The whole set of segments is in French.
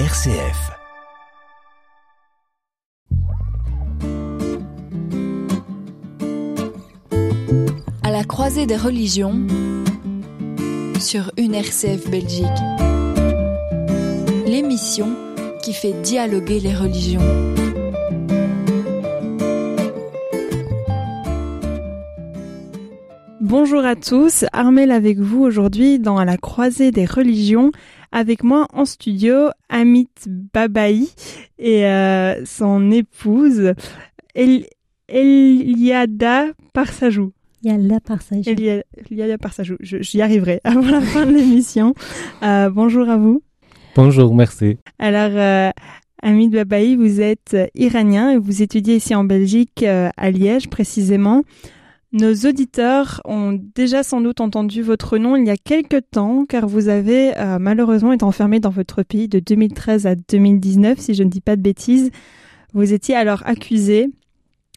RCF. À la croisée des religions sur une RCF Belgique. L'émission qui fait dialoguer les religions. Bonjour à tous, Armel avec vous aujourd'hui dans À la croisée des religions. Avec moi en studio, Amit Babaï et euh, son épouse El Eliada Parsajou. Yalla Parsajou. Elia- Eliada Parsajou, Je- j'y arriverai avant la fin de l'émission. Euh, bonjour à vous. Bonjour, merci. Alors, euh, Amit Babaï, vous êtes iranien et vous étudiez ici en Belgique, euh, à Liège précisément. Nos auditeurs ont déjà sans doute entendu votre nom il y a quelque temps, car vous avez euh, malheureusement été enfermé dans votre pays de 2013 à 2019, si je ne dis pas de bêtises. Vous étiez alors accusé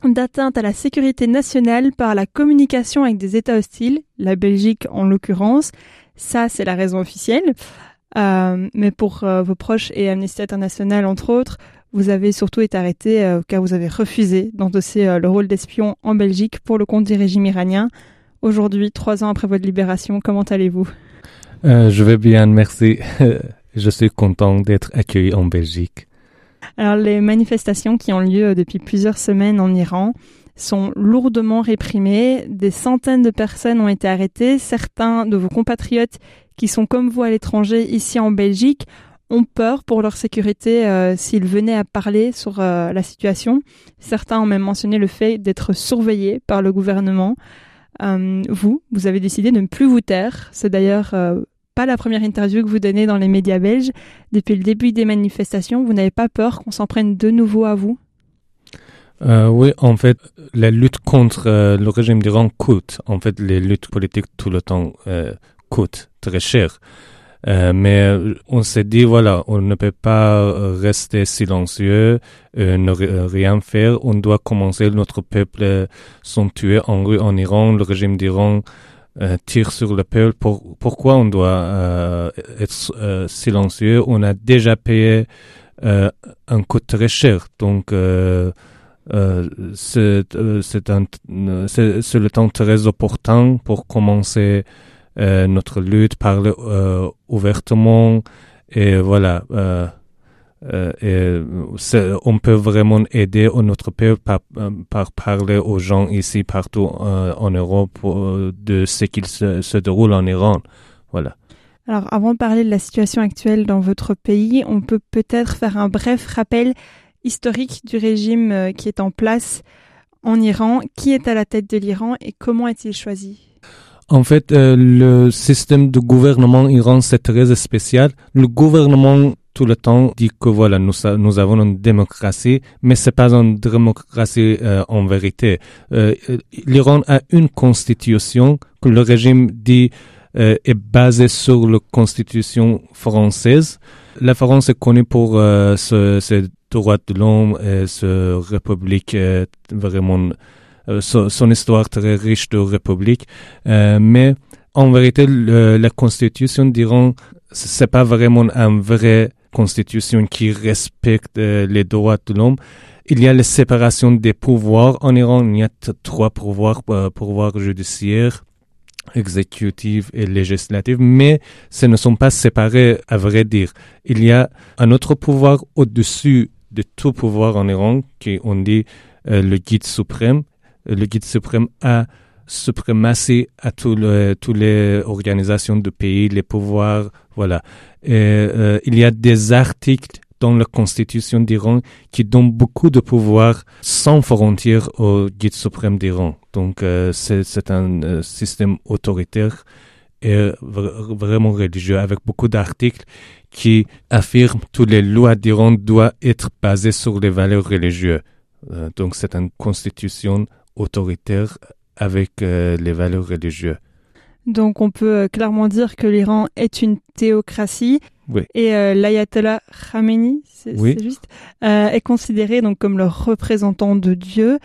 d'atteinte à la sécurité nationale par la communication avec des États hostiles, la Belgique en l'occurrence. Ça, c'est la raison officielle. Euh, mais pour euh, vos proches et Amnesty International, entre autres, vous avez surtout été arrêté euh, car vous avez refusé d'endosser euh, le rôle d'espion en Belgique pour le compte du régime iranien. Aujourd'hui, trois ans après votre libération, comment allez-vous? Euh, je vais bien, merci. je suis content d'être accueilli en Belgique. Alors, les manifestations qui ont lieu depuis plusieurs semaines en Iran sont lourdement réprimées. Des centaines de personnes ont été arrêtées. Certains de vos compatriotes qui sont comme vous à l'étranger ici en Belgique ont peur pour leur sécurité euh, s'ils venaient à parler sur euh, la situation. Certains ont même mentionné le fait d'être surveillés par le gouvernement. Euh, vous, vous avez décidé de ne plus vous taire. C'est d'ailleurs pas la première interview que vous donnez dans les médias belges. Depuis le début des manifestations, vous n'avez pas peur qu'on s'en prenne de nouveau à vous? Oui, en fait, la lutte contre le régime d'Iran coûte. En fait, les luttes politiques tout le temps coûtent très cher. Euh, mais on s'est dit, voilà, on ne peut pas euh, rester silencieux, euh, ne euh, rien faire. On doit commencer. Notre peuple sont tués en rue en Iran. Le régime d'Iran tire sur le peuple. Pour, pourquoi on doit être silencieux? On a déjà payé un coût très cher. Donc, euh, c'est le temps très opportun pour commencer notre lutte, parler euh, ouvertement et voilà. euh, euh, on peut vraiment aider notre peuple par, euh, par parler aux gens ici partout euh, en Europe euh, de ce qu'il se, se déroule en Iran. Voilà. Alors, avant de parler de la situation actuelle dans votre pays, on peut peut-être faire un bref rappel historique du régime euh, qui est en place en Iran. Qui est à la tête de l'Iran et comment est-il choisi? En fait, euh, le système de gouvernement iran, c'est très spécial. Le gouvernement, tout le temps, dit que voilà, nous, avons une démocratie, mais c'est pas une démocratie euh, en vérité. Euh, euh, L'Iran a une constitution que le régime dit euh, est basée sur la constitution française. La France est connue pour euh, ce- ses droits de l'homme et ce république euh, vraiment son, son histoire très riche de république. Euh, mais en vérité, le- la constitution d'Iran, c- c'est pas vraiment une vraie constitution qui respecte euh, les droits de l'homme. Il y a la séparation des pouvoirs en Iran. Il y a trois pouvoirs, euh, pouvoir judiciaire, exécutif et législatif, mais ce ne sont pas séparés, à vrai dire. Il y a un autre pouvoir au-dessus de tout pouvoir en Iran, qui on dit euh, le guide suprême. Le guide suprême a suprématie à toutes les organisations du pays, les pouvoirs, voilà. Et, euh, il y a des articles dans la constitution d'Iran qui donnent beaucoup de pouvoir sans frontières au guide suprême d'Iran. Donc euh, c'est un euh, système autoritaire et vra- vraiment religieux avec beaucoup d'articles qui affirment que les lois d'Iran doivent être basées sur les valeurs religieuses. Donc c'est une constitution autoritaire avec euh, les valeurs religieuses. Donc, on peut euh, clairement dire que l'Iran est une théocratie. Oui. Et euh, l'ayatollah Khamenei, c'est Oui. juste, euh, est considéré donc comme le représentant de Dieu.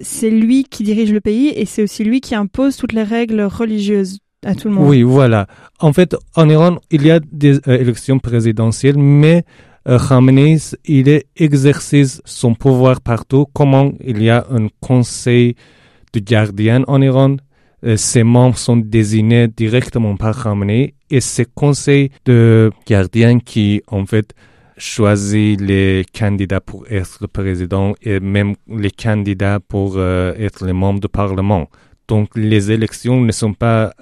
C'est lui qui dirige le pays et c'est aussi lui qui impose toutes les règles religieuses à tout le monde. Oui, voilà. En fait, en Iran, il y a des élections présidentielles, mais Khamenei, il exerce son pouvoir partout. Comment il y a un conseil de gardiens en Iran, ses membres sont désignés directement par Khamenei et ces conseils de gardiens qui, en fait, choisit les candidats pour être président et même les candidats pour euh, être les membres du Parlement. Donc les élections ne sont pas,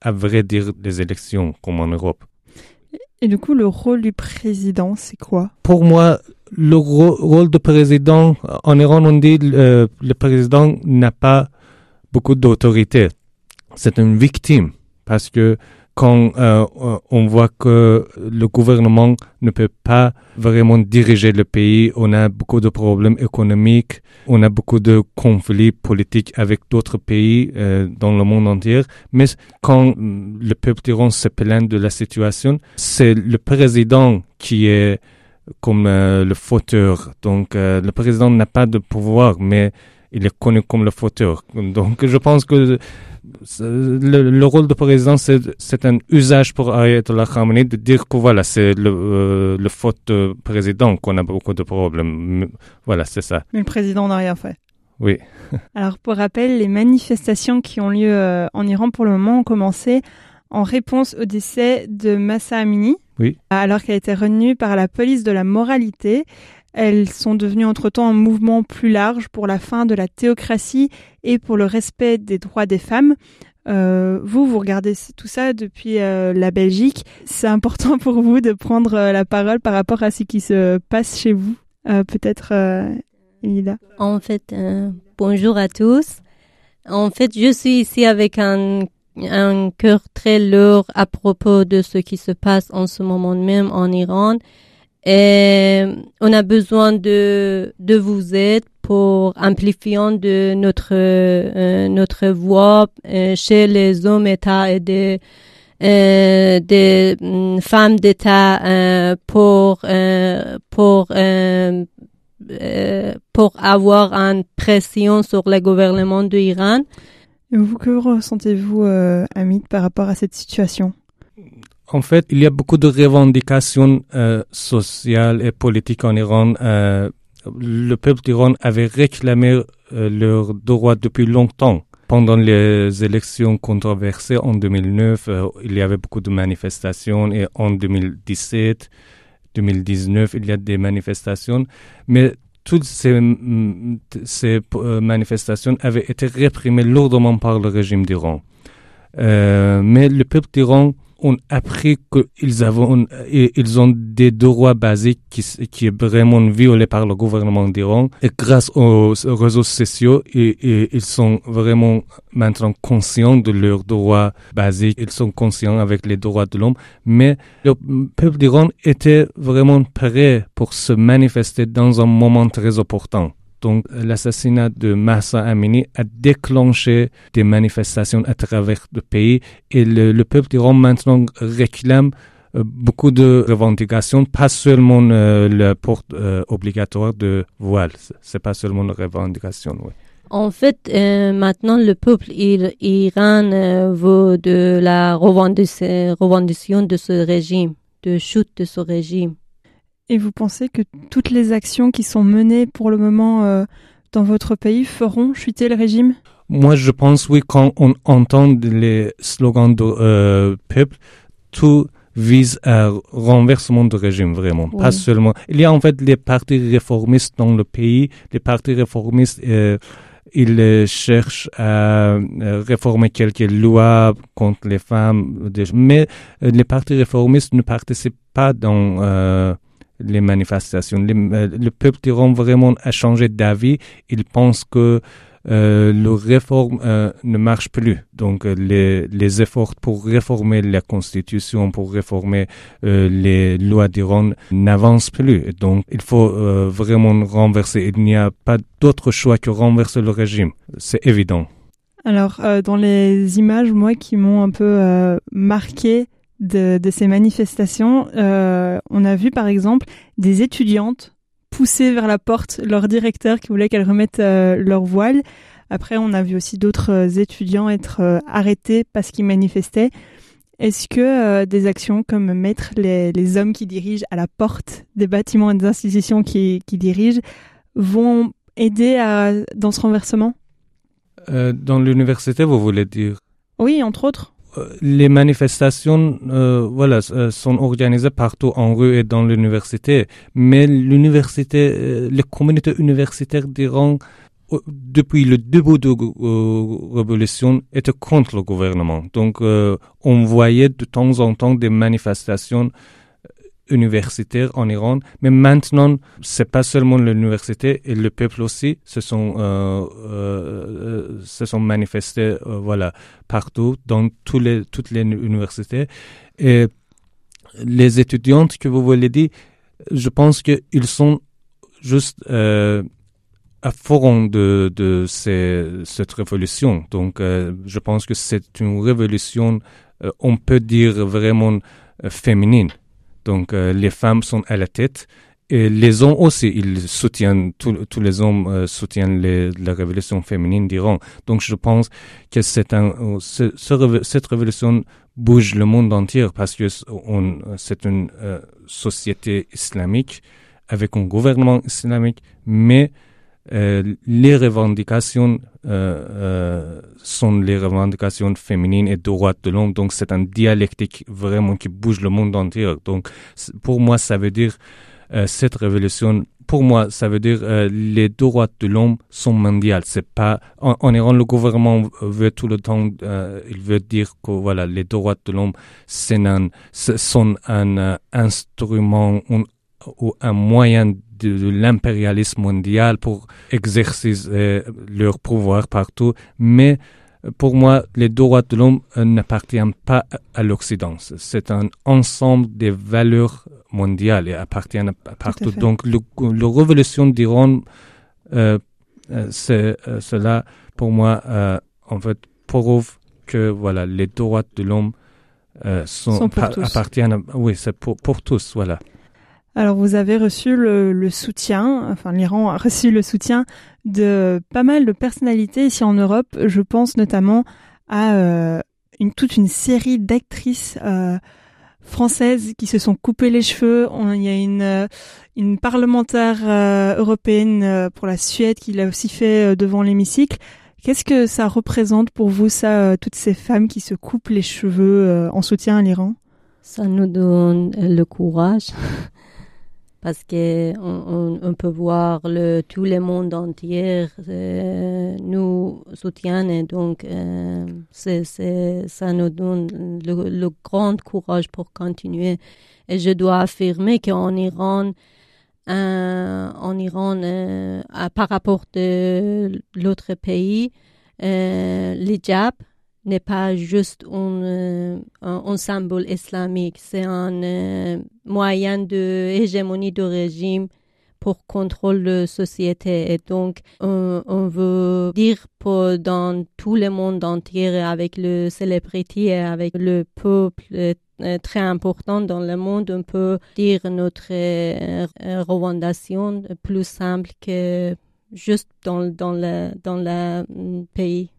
à vrai dire, des élections comme en Europe. Et du coup, le rôle du président, c'est quoi? Pour moi, le rôle du président, en Iran, on dit euh, le président n'a pas beaucoup d'autorité. C'est une victime parce que quand euh, on voit que le gouvernement ne peut pas vraiment diriger le pays, on a beaucoup de problèmes économiques, on a beaucoup de conflits politiques avec d'autres pays euh, dans le monde entier. Mais quand le peuple iran se plaint de la situation, c'est le président qui est comme euh, le fauteur. Donc le président n'a pas de pouvoir, mais il est connu comme le fauteur. Donc je pense que le, rôle de président, c'est un usage pour Ayatollah Khamenei de dire que voilà, c'est le, euh, le faute de président qu'on a beaucoup de problèmes. Voilà, c'est ça. Mais le président n'a rien fait. Oui. Alors, pour rappel, les manifestations qui ont lieu euh, en Iran pour le moment ont commencé en réponse au décès de Massa Amini, oui. alors qu'elle a été retenue par la police de la moralité. Elles sont devenues entre-temps un mouvement plus large pour la fin de la théocratie et pour le respect des droits des femmes. Euh, vous, vous regardez tout ça depuis euh, la Belgique. C'est important pour vous de prendre euh, la parole par rapport à ce qui se passe chez vous. Peut-être, Elida. En fait, bonjour à tous. En fait, je suis ici avec un, un cœur très lourd à propos de ce qui se passe en ce moment même en Iran. Et on a besoin de, de vous aider pour amplifier de notre, euh, notre voix euh, chez les hommes États et des, euh, des mm, femmes d'État euh, pour, pour, pour avoir une pression sur le gouvernement de l'Iran. Vous, que ressentez-vous, Amit, par rapport à cette situation? En fait, il y a beaucoup de revendications euh, sociales et politiques en Iran. Euh, le peuple d'Iran avait réclamé euh, leurs droits depuis longtemps. Pendant les élections controversées en 2009, euh, il y avait beaucoup de manifestations et en 2017, 2019, il y a des manifestations. Mais toutes ces, ces manifestations avaient été réprimées lourdement par le régime d'Iran. mais le peuple d'Iran ont appris qu'ils ont, ils ont des droits basiques qui, qui est vraiment violés par le gouvernement d'Iran. Et grâce aux réseaux sociaux, ils sont vraiment maintenant conscients de leurs droits basiques. Ils sont conscients avec les droits de l'homme. Mais le peuple d'Iran était vraiment prêt pour se manifester dans un moment très important. Donc, l'assassinat de Massa Amini a déclenché des manifestations à travers le pays et le, peuple d'Iran maintenant réclame euh, beaucoup de revendications, pas seulement euh, la porte euh, obligatoire de voile. C'est pas seulement une revendication, oui. En fait, maintenant, le peuple iran veut de la revendication de ce régime, de chute de ce régime. Et vous pensez que toutes les actions qui sont menées pour le moment euh, dans votre pays feront chuter le régime? Moi, je pense oui, quand on entend les slogans du euh, peuple, tout vise à renversement du régime, vraiment. Pas seulement. Il y a en fait les partis réformistes dans le pays. Les partis réformistes, euh, ils cherchent à réformer quelques lois contre les femmes. Mais les partis réformistes ne participent pas dans les manifestations. Euh, le peuple d'Iran vraiment a changé d'avis. Il pense que euh, le réforme euh, ne marche plus. Donc les, les, efforts pour réformer la constitution, pour réformer les lois d'Iran n'avancent plus. Donc il faut vraiment renverser. Il n'y a pas d'autre choix que renverser le régime. C'est évident. Alors dans les images, moi, qui m'ont un peu marqué, de, ces manifestations, euh, on a vu par exemple des étudiantes pousser vers la porte leur directeur qui voulait qu'elles remettent euh, leur voile. Après, on a vu aussi d'autres euh, étudiants être arrêtés parce qu'ils manifestaient. Est-ce que euh, des actions comme mettre les, les, hommes qui dirigent à la porte des bâtiments et des institutions qui, qui dirigent vont aider à, dans ce renversement? Euh, Dans l'université, vous voulez dire? Oui, entre autres. Euh, les manifestations euh, voilà, sont organisées partout en rue et dans l'université, mais l'université, les communautés universitaires d'Iran depuis le début de la euh, révolution, était contre le gouvernement. Donc, euh, on voyait de temps en temps des manifestations universitaires en Iran, mais maintenant, c'est pas seulement l'université et le peuple aussi se sont euh, se sont manifestés, voilà, partout dans les toutes les universités et les étudiantes que vous voulez dire, je pense qu'ils sont juste à fond de, de cette révolution. Donc, euh, je pense que c'est une révolution, euh, on peut dire vraiment euh, féminine. Donc, les femmes sont à la tête et les hommes aussi, ils soutiennent, tous les hommes soutiennent les, la révolution féminine d'Iran. Donc, je pense que c'est un, cette révolution bouge le monde entier parce que c'est une société islamique avec un gouvernement islamique, mais euh, les revendications euh, euh, sont les revendications féminines et droits de l'homme. Donc c'est un dialectique vraiment qui bouge le monde entier. Donc pour moi, ça veut dire cette révolution. Pour moi, ça veut dire les droits de l'homme sont mondiaux. C'est pas en, Iran le gouvernement veut tout le temps, il veut dire que voilà les droits de l'homme sont un instrument ou un moyen de, l'impérialisme mondial pour exercer euh, leur pouvoir partout. Mais euh, pour moi, les droits de l'homme euh, n'appartiennent pas à l'Occident. C'est un ensemble des valeurs mondiales et appartiennent à partout. Donc, le, la révolution d'Iran, c'est cela, pour moi, en fait, prouve que voilà, les droits de l'homme sont, appartiennent, oui, c'est pour, pour tous, voilà. Alors vous avez reçu le, soutien, enfin l'Iran a reçu le soutien de pas mal de personnalités ici en Europe. Je pense notamment à euh, une, toute une série d'actrices euh, françaises qui se sont coupées les cheveux. il y a une, euh, une parlementaire européenne pour la Suède qui l'a aussi fait devant l'hémicycle. Qu'est-ce que ça représente pour vous, ça, toutes ces femmes qui se coupent les cheveux en soutien à l'Iran? Ça nous donne le courage parce que on, peut voir le tout le monde entier euh, nous soutient et donc euh, ça nous donne le, grand courage pour continuer. Et je dois affirmer qu'en Iran euh, en Iran par rapport de l'autre pays l'hijab n'est pas juste un, euh, symbole islamique, c'est un euh, moyen de hégémonie de régime pour contrôler la société. Et donc, on, veut dire pour, dans tout le monde entier, avec le célébrité avec le peuple euh, très important dans le monde, on peut dire notre revendication plus simple que juste dans, dans le, dans le mm, pays.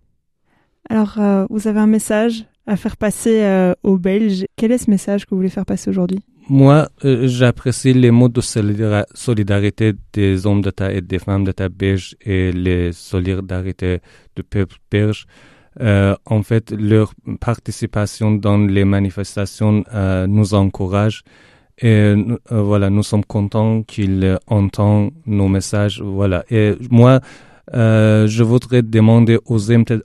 Alors, euh, vous avez un message à faire passer euh, aux Belges. Quel est ce message que vous voulez faire passer aujourd'hui? Moi, euh, j'apprécie les mots de solidarité des hommes d'État et des femmes d'État belges et les solidarités du peuple belge. en fait, leur participation dans les manifestations nous encourage et voilà, nous sommes contents qu'ils entendent nos messages. Voilà. Et moi, euh, je voudrais demander aux,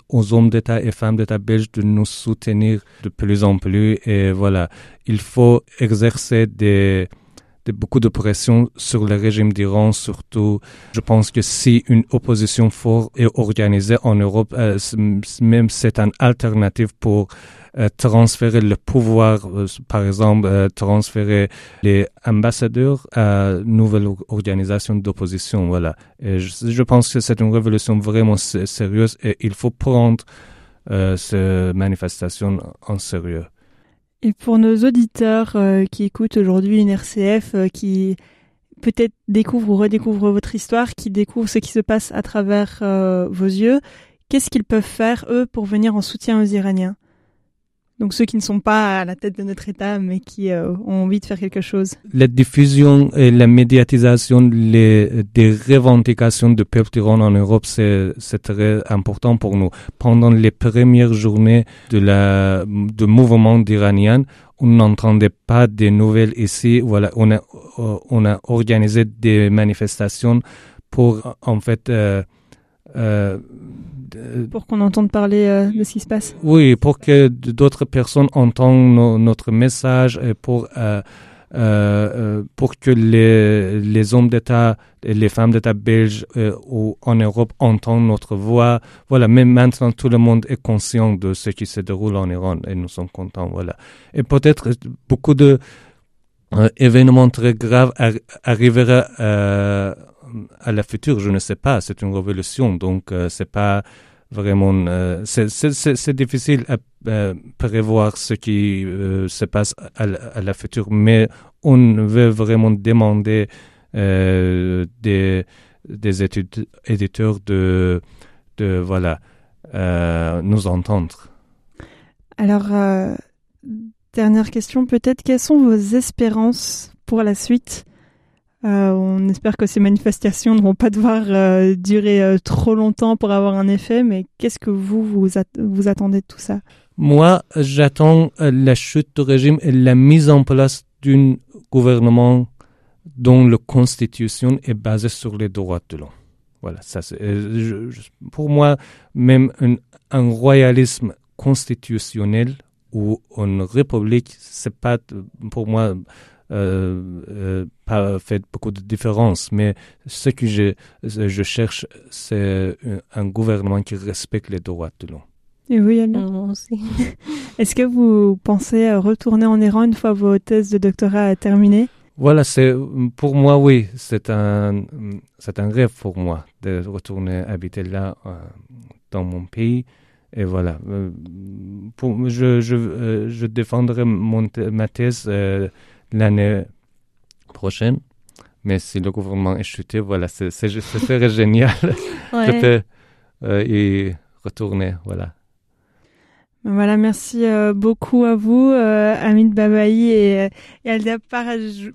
aux hommes d'État et femmes d'État belges de nous soutenir de plus en plus. Et voilà, il faut exercer des, des, beaucoup de pression sur le régime d'Iran, surtout. Je pense que si une opposition forte est organisée en Europe, euh, même c'est une alternative pour euh, transférer le pouvoir, euh, par exemple, euh, transférer les ambassadeurs à une nouvelle organisation d'opposition. Voilà. Je, pense que c'est une révolution vraiment sérieuse et il faut prendre ces manifestations en sérieux. Et pour nos auditeurs qui écoutent aujourd'hui une RCF, qui peut-être découvrent ou redécouvrent votre histoire, qui découvrent ce qui se passe à travers vos yeux, qu'est-ce qu'ils peuvent faire, eux, pour venir en soutien aux Iraniens? Donc ceux qui ne sont pas à la tête de notre État, mais qui euh, ont envie de faire quelque chose. La diffusion et la médiatisation les, des revendications du peuple iranien en Europe, c'est très important pour nous. Pendant les premières journées de la, du mouvement iranien, on n'entendait pas des nouvelles ici. Voilà, on a, on a organisé des manifestations pour, en fait, euh, euh, pour qu'on entende parler euh, de ce qui se passe. Oui, pour que d'autres personnes entendent notre message et pour euh, euh, pour que les, les hommes d'État et les femmes d'État belges ou en Europe entendent notre voix. Voilà, mais maintenant tout le monde est conscient de ce qui se déroule en Iran et nous sommes contents. Voilà. Et peut-être beaucoup de événements très graves arriveront à la future, je ne sais pas. C'est une révolution, donc euh, c'est pas vraiment. Euh, c'est difficile à prévoir ce qui euh, se passe à, la future, mais on veut vraiment demander des des études, éditeurs de de voilà nous entendre. Alors dernière question peut-être quelles sont vos espérances pour la suite? Euh, on espère que ces manifestations ne vont pas devoir euh, durer euh, trop longtemps pour avoir un effet, mais qu'est-ce que vous, vous, attendez de tout ça? Moi, j'attends la chute du régime et la mise en place d'un gouvernement dont la constitution est basée sur les droits de l'homme. Voilà, ça c'est, pour moi, même un royalisme constitutionnel ou une république, c'est pas pour moi euh, euh, pas fait beaucoup de différence, mais ce que je, je cherche, c'est un gouvernement qui respecte les droits de l'homme. Et oui, Moi aussi. Est-ce que vous pensez retourner en Iran une fois vos thèses de doctorat terminées? Voilà, c'est pour moi, oui, c'est un, c'est un rêve pour moi de retourner habiter là, euh, dans mon pays. Et voilà, pour, je, je, je défendrai mon, ma thèse l'année prochaine. Mais si le gouvernement est chuté, voilà, c'est, c'est, serait génial. Je peux euh, y retourner, voilà. Voilà, merci euh, beaucoup à vous, euh, Amit Babaï et, et Alda Parazjou.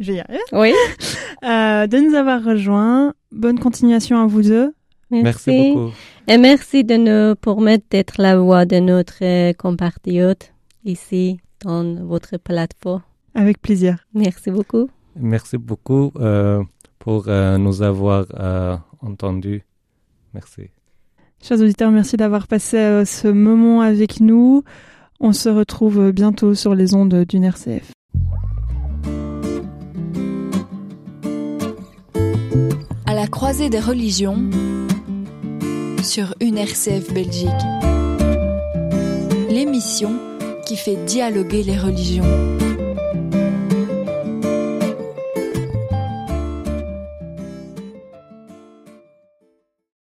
Je vais y arriver. Oui. euh, de nous avoir rejoints. Bonne continuation à vous deux. Merci, merci beaucoup. Et merci de nous permettre d'être la voix de notre compatriote ici dans votre plateforme. Avec plaisir. Merci beaucoup. Merci beaucoup euh, pour euh, nous avoir euh, entendus. Merci. Chers auditeurs, merci d'avoir passé ce moment avec nous. On se retrouve bientôt sur les ondes d'une RCF. À la croisée des religions sur une RCF Belgique. L'émission qui fait dialoguer les religions.